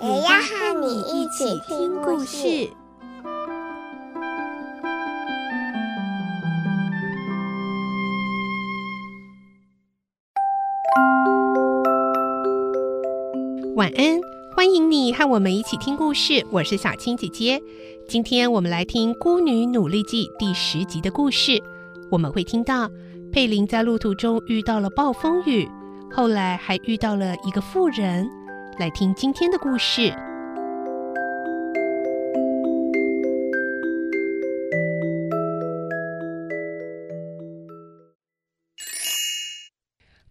也要和你一起听故事。晚安，欢迎你和我们一起听故事。我是小青姐姐，今天我们来听《孤女努力记》第十集的故事。我们会听到佩林在路途中遇到了暴风雨，后来还遇到了一个妇人。来听今天的故事，《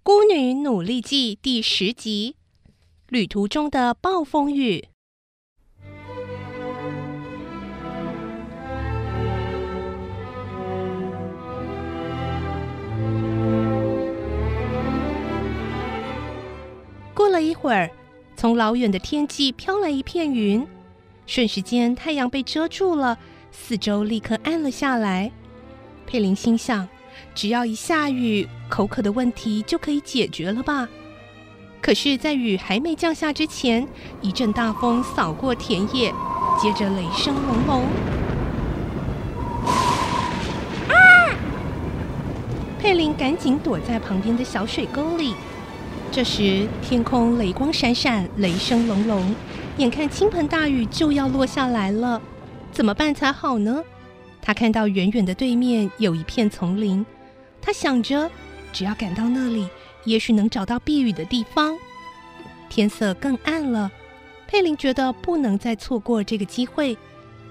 孤女努力记》第十集。旅途中的暴风雨。过了一会儿，从老远的天际飘来一片云，瞬时间太阳被遮住了，四周立刻暗了下来。佩林心想：只要一下雨，口渴的问题就可以解决了吧。可是，在雨还没降下之前，一阵大风扫过田野，接着雷声隆隆。啊！佩林赶紧躲在旁边的小水沟里。这时，天空雷光闪闪，雷声隆隆，眼看倾盆大雨就要落下来了，怎么办才好呢？他看到远远的对面有一片丛林，他想着，只要赶到那里。也许能找到避雨的地方。天色更暗了，佩林觉得不能再错过这个机会，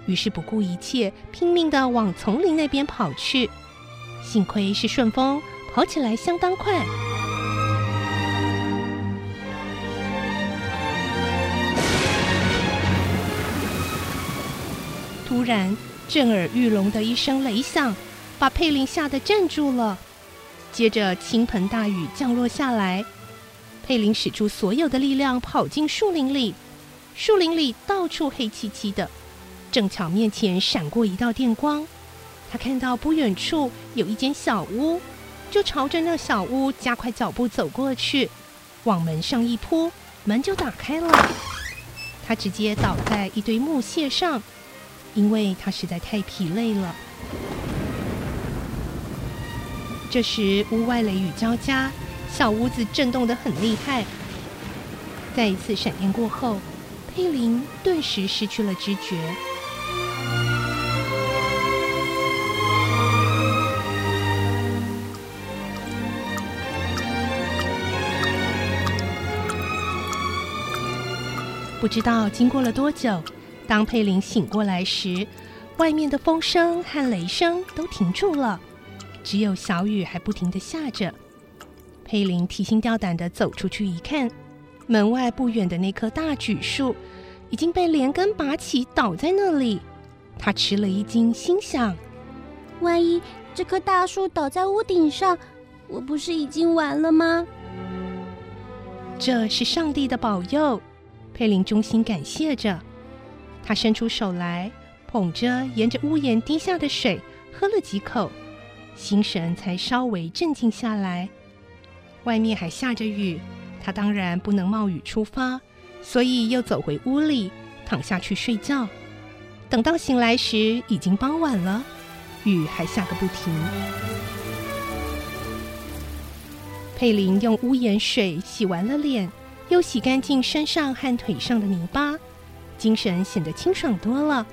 于是不顾一切，拼命地往丛林那边跑去。幸亏是顺风，跑起来相当快。然，震耳欲聋的一声雷响，把佩林吓得站住了。接着，倾盆大雨降落下来。佩林使出所有的力量跑进树林里，树林里到处黑漆漆的。正巧面前闪过一道电光，他看到不远处有一间小屋，就朝着那小屋加快脚步走过去，往门上一扑，门就打开了。他直接倒在一堆木屑上，因为他实在太疲累了。这时，屋外雷雨交加，小屋子震动得很厉害。再一次闪电过后，佩林顿时失去了知觉。不知道经过了多久，当佩林醒过来时，外面的风声和雷声都停住了。只有小雨还不停地下着，佩林提心吊胆地走出去一看，门外不远的那棵大榉树已经被连根拔起，倒在那里。他吃了一惊，心想：万一这棵大树倒在屋顶上，我不是已经完了吗？这是上帝的保佑，佩林衷心感谢着。他伸出手来，捧着沿着屋檐滴下的水，喝了几口。心神才稍微镇静下来。外面还下着雨，他当然不能冒雨出发，所以又走回屋里，躺下去睡觉。等到醒来时，已经傍晚了，雨还下个不停。佩林用屋檐水洗完了脸，又洗干净身上和腿上的泥巴，精神显得清爽多了。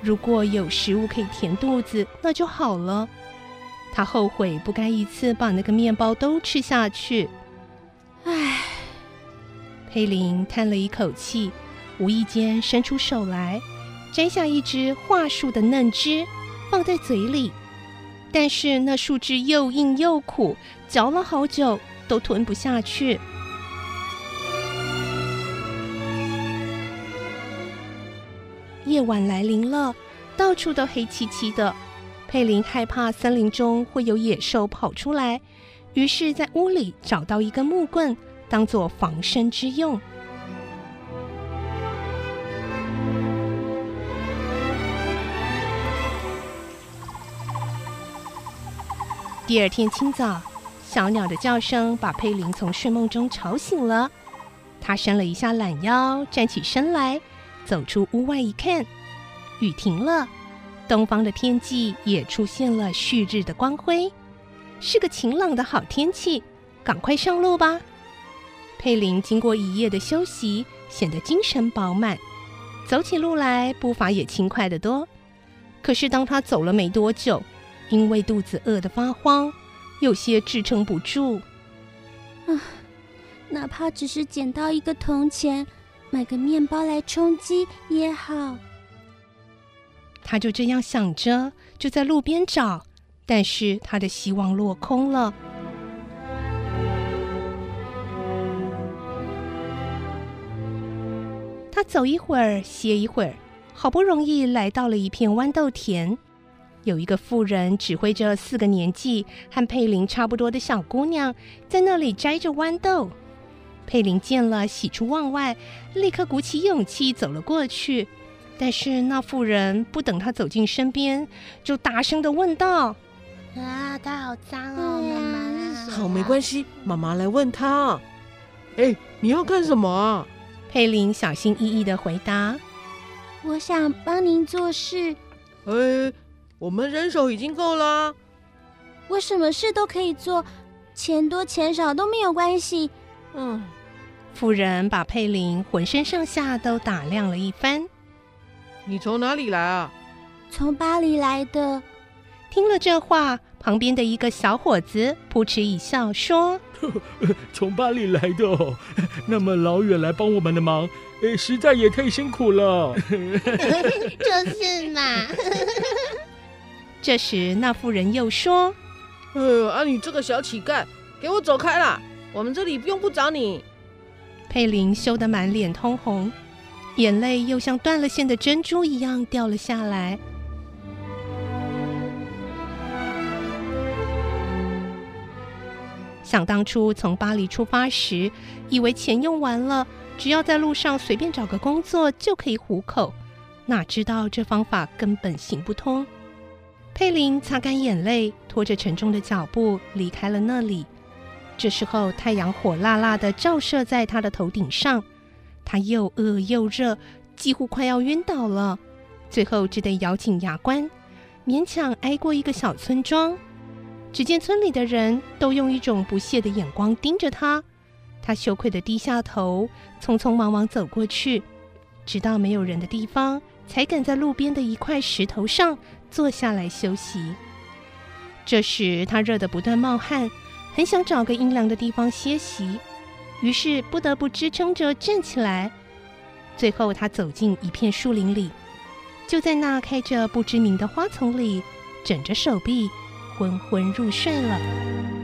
如果有食物可以填肚子，那就好了。他后悔不该一次把那个面包都吃下去。唉，佩林叹了一口气，无意间伸出手来，摘下一只桦树的嫩枝，放在嘴里。但是那树枝又硬又苦，嚼了好久都吞不下去。夜晚来临了，到处都黑漆漆的。佩林害怕森林中会有野兽跑出来，于是，在屋里找到一根木棍，当做防身之用。第二天清早，小鸟的叫声把佩林从睡梦中吵醒了。他伸了一下懒腰，站起身来，走出屋外一看，雨停了，东方的天际也出现了旭日的光辉，是个晴朗的好天气，赶快上路吧。佩林经过一夜的休息，显得精神饱满，走起路来步伐也轻快得多。可是当他走了没多久，因为肚子饿得发慌，有些支撑不住。啊。哪怕只是捡到一个铜钱，买个面包来充饥也好。他就这样想着，就在路边找，但是他的希望落空了。他走一会儿，歇一会儿，好不容易来到了一片豌豆田，有一个妇人指挥着四个年纪和佩林差不多的小姑娘，在那里摘着豌豆。佩林见了，喜出望外，立刻鼓起勇气走了过去。但是那妇人不等他走进身边，就大声的问道：“啊，他好脏哦，妈妈。”“好，没关系，妈妈来问他。”“哎，你要干什么啊？”佩林小心翼翼的回答：“我想帮您做事。”“哎，我们人手已经够了。”“我什么事都可以做，钱多钱少都没有关系。”嗯，妇人把佩林浑身上下都打量了一番。你从哪里来啊？从巴黎来的。听了这话，旁边的一个小伙子扑哧一笑，说：“从巴黎来的哦，那么老远来帮我们的忙，诶，实在也太辛苦了。”就是嘛。这时，那妇人又说：“呃，啊，你这个小乞丐，给我走开啦！”我们这里用不着你。佩林羞得满脸通红，眼泪又像断了线的珍珠一样掉了下来。想当初从巴黎出发时，以为钱用完了，只要在路上随便找个工作就可以糊口，哪知道这方法根本行不通。佩林擦干眼泪，拖着沉重的脚步离开了那里。这时候，太阳火辣辣的照射在他的头顶上，他又饿又热，几乎快要晕倒了。最后只得咬紧牙关，勉强挨过一个小村庄。只见村里的人都用一种不屑的眼光盯着他，他羞愧地低下头，匆匆忙忙走过去，直到没有人的地方，才敢在路边的一块石头上坐下来休息。这时，他热得不断冒汗。很想找个阴凉的地方歇息，于是不得不支撑着站起来。最后，他走进一片树林里，就在那开着不知名的花丛里，枕着手臂，昏昏入睡了。